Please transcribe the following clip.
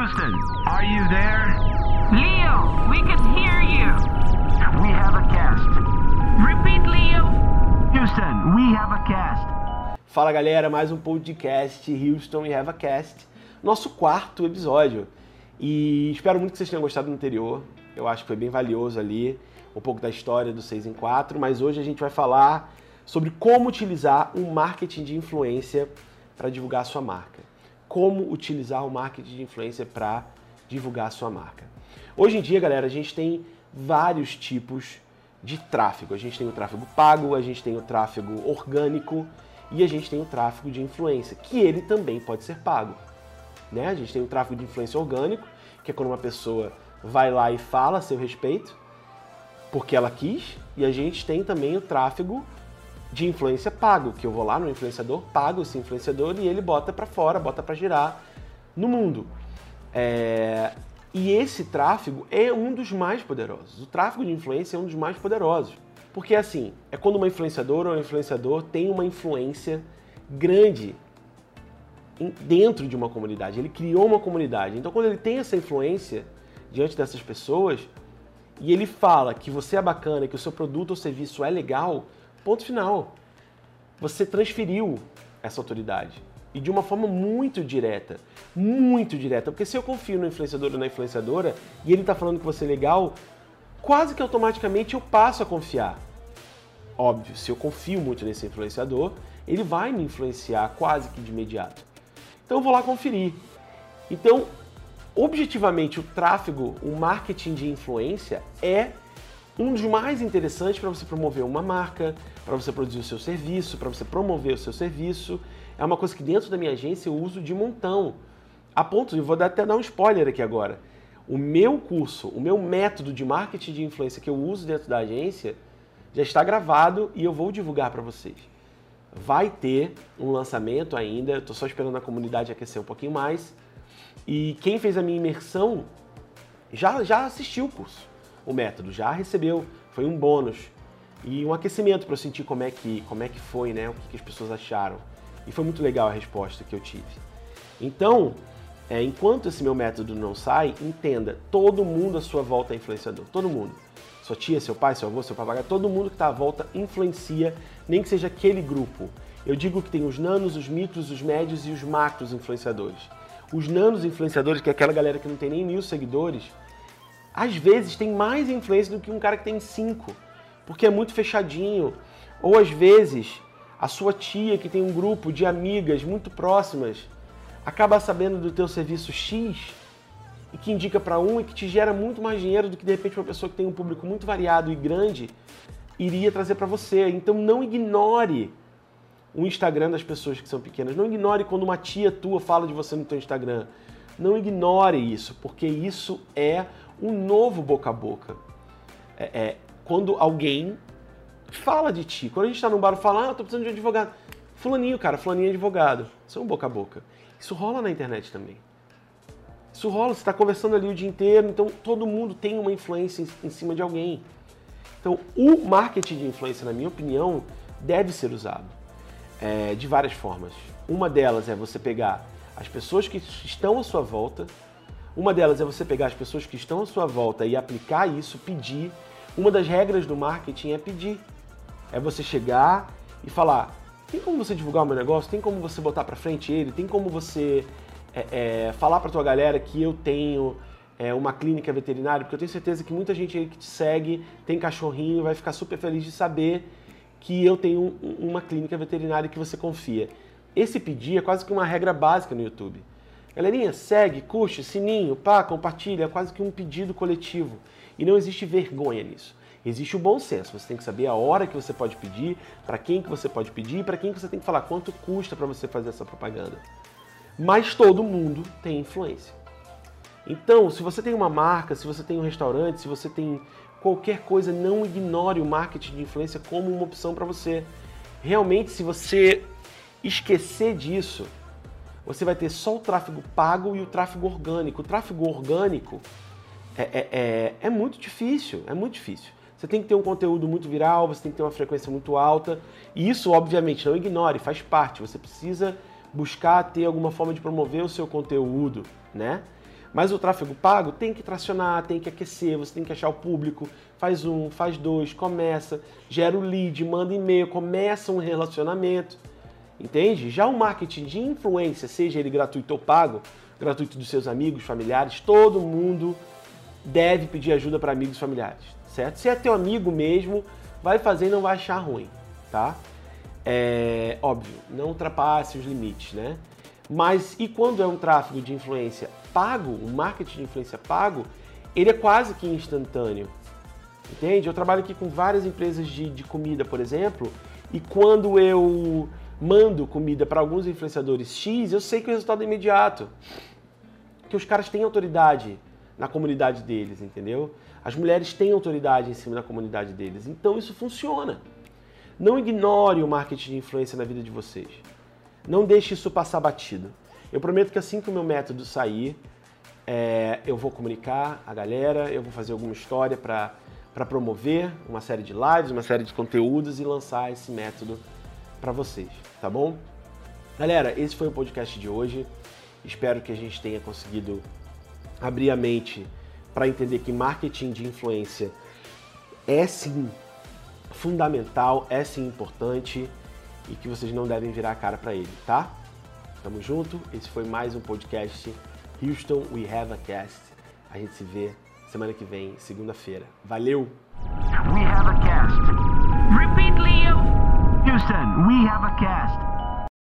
Houston, are you there? Leo, we can hear you. We have a cast. Repeat, Leo. Houston, we have a cast. Fala galera, mais um podcast Houston e Have a Cast, nosso quarto episódio. E espero muito que vocês tenham gostado do anterior. Eu acho que foi bem valioso ali, um pouco da história do 6 em 4, mas hoje a gente vai falar sobre como utilizar um marketing de influência para divulgar a sua marca. Como utilizar o marketing de influência para divulgar a sua marca. Hoje em dia, galera, a gente tem vários tipos de tráfego. A gente tem o tráfego pago, a gente tem o tráfego orgânico e a gente tem o tráfego de influência, que ele também pode ser pago. Né? A gente tem o tráfego de influência orgânico, que é quando uma pessoa vai lá e fala a seu respeito, porque ela quis, e a gente tem também o tráfego de influência pago, que eu vou lá no influenciador, pago esse influenciador e ele bota para fora, bota para girar no mundo. É... E esse tráfego é um dos mais poderosos. O tráfego de influência é um dos mais poderosos. Porque assim, é quando uma influenciadora ou um influenciador tem uma influência grande dentro de uma comunidade. Ele criou uma comunidade. Então, quando ele tem essa influência diante dessas pessoas e ele fala que você é bacana, que o seu produto ou serviço é legal, ponto final. Você transferiu essa autoridade. E de uma forma muito direta. Muito direta. Porque se eu confio no influenciador ou na influenciadora e ele está falando que você é legal, quase que automaticamente eu passo a confiar. Óbvio, se eu confio muito nesse influenciador, ele vai me influenciar quase que de imediato. Então eu vou lá conferir. Então, objetivamente, o tráfego, o marketing de influência é um dos mais interessantes para você promover uma marca, para você produzir o seu serviço, para você promover o seu serviço. É uma coisa que dentro da minha agência eu uso de montão. A ponto, eu vou até dar um spoiler aqui agora. O meu curso, o meu método de marketing de influência que eu uso dentro da agência já está gravado e eu vou divulgar para vocês. Vai ter um lançamento ainda, estou só esperando a comunidade aquecer um pouquinho mais. E quem fez a minha imersão já, já assistiu o curso, o método, já recebeu, foi um bônus e um aquecimento para eu sentir como é que, como é que foi, né, o que, que as pessoas acharam. E foi muito legal a resposta que eu tive. Então, é, enquanto esse meu método não sai, entenda, todo mundo à sua volta é influenciador, todo mundo sua tia, seu pai, seu avô, seu papagaio, todo mundo que está à volta influencia, nem que seja aquele grupo. Eu digo que tem os nanos, os micros, os médios e os macros influenciadores. Os nanos influenciadores, que é aquela galera que não tem nem mil seguidores, às vezes tem mais influência do que um cara que tem cinco, porque é muito fechadinho. Ou às vezes a sua tia que tem um grupo de amigas muito próximas acaba sabendo do teu serviço X e que indica para um e que te gera muito mais dinheiro do que de repente uma pessoa que tem um público muito variado e grande iria trazer para você. Então não ignore o Instagram das pessoas que são pequenas. Não ignore quando uma tia tua fala de você no teu Instagram. Não ignore isso, porque isso é um novo boca a boca. É, é quando alguém fala de ti. Quando a gente está num bar e fala, ah, tô precisando de um advogado. Fulaninho, cara, fulaninho é advogado. Isso é um boca a boca. Isso rola na internet também. Isso rola, você está conversando ali o dia inteiro, então todo mundo tem uma influência em, em cima de alguém. Então, o marketing de influência, na minha opinião, deve ser usado é, de várias formas. Uma delas é você pegar as pessoas que estão à sua volta, uma delas é você pegar as pessoas que estão à sua volta e aplicar isso, pedir. Uma das regras do marketing é pedir. É você chegar e falar: tem como você divulgar o meu negócio? Tem como você botar para frente ele? Tem como você é, é, falar para tua galera que eu tenho é, uma clínica veterinária, porque eu tenho certeza que muita gente aí que te segue tem cachorrinho vai ficar super feliz de saber que eu tenho uma clínica veterinária que você confia. Esse pedir é quase que uma regra básica no YouTube. Galerinha, segue, curte, sininho, pá, compartilha, é quase que um pedido coletivo. E não existe vergonha nisso. Existe o bom senso. Você tem que saber a hora que você pode pedir, para quem que você pode pedir, para quem que você tem que falar quanto custa para você fazer essa propaganda mas todo mundo tem influência. Então, se você tem uma marca, se você tem um restaurante, se você tem qualquer coisa, não ignore o marketing de influência como uma opção para você. Realmente, se você esquecer disso, você vai ter só o tráfego pago e o tráfego orgânico. O tráfego orgânico é, é, é, é muito difícil, é muito difícil. Você tem que ter um conteúdo muito viral, você tem que ter uma frequência muito alta. E isso, obviamente, não ignore, faz parte. Você precisa buscar ter alguma forma de promover o seu conteúdo, né? Mas o tráfego pago tem que tracionar, tem que aquecer, você tem que achar o público, faz um, faz dois, começa, gera o lead, manda e-mail, começa um relacionamento. Entende? Já o marketing de influência, seja ele gratuito ou pago, gratuito dos seus amigos, familiares, todo mundo deve pedir ajuda para amigos e familiares, certo? Se é teu amigo mesmo, vai fazer e não vai achar ruim, tá? É óbvio, não ultrapasse os limites, né? Mas e quando é um tráfego de influência pago, um marketing de influência pago, ele é quase que instantâneo. Entende? Eu trabalho aqui com várias empresas de, de comida, por exemplo, e quando eu mando comida para alguns influenciadores X, eu sei que o resultado é imediato. Que os caras têm autoridade na comunidade deles, entendeu? As mulheres têm autoridade em cima da comunidade deles. Então isso funciona. Não ignore o marketing de influência na vida de vocês. Não deixe isso passar batido. Eu prometo que assim que o meu método sair, é, eu vou comunicar a galera, eu vou fazer alguma história para promover uma série de lives, uma série de conteúdos e lançar esse método para vocês, tá bom? Galera, esse foi o podcast de hoje. Espero que a gente tenha conseguido abrir a mente para entender que marketing de influência é sim fundamental, é sim importante e que vocês não devem virar a cara para ele, tá? Tamo junto. Esse foi mais um podcast Houston We Have a Cast. A gente se vê semana que vem, segunda-feira. Valeu! We have a cast. Repeat, Leo. Houston, we have a cast.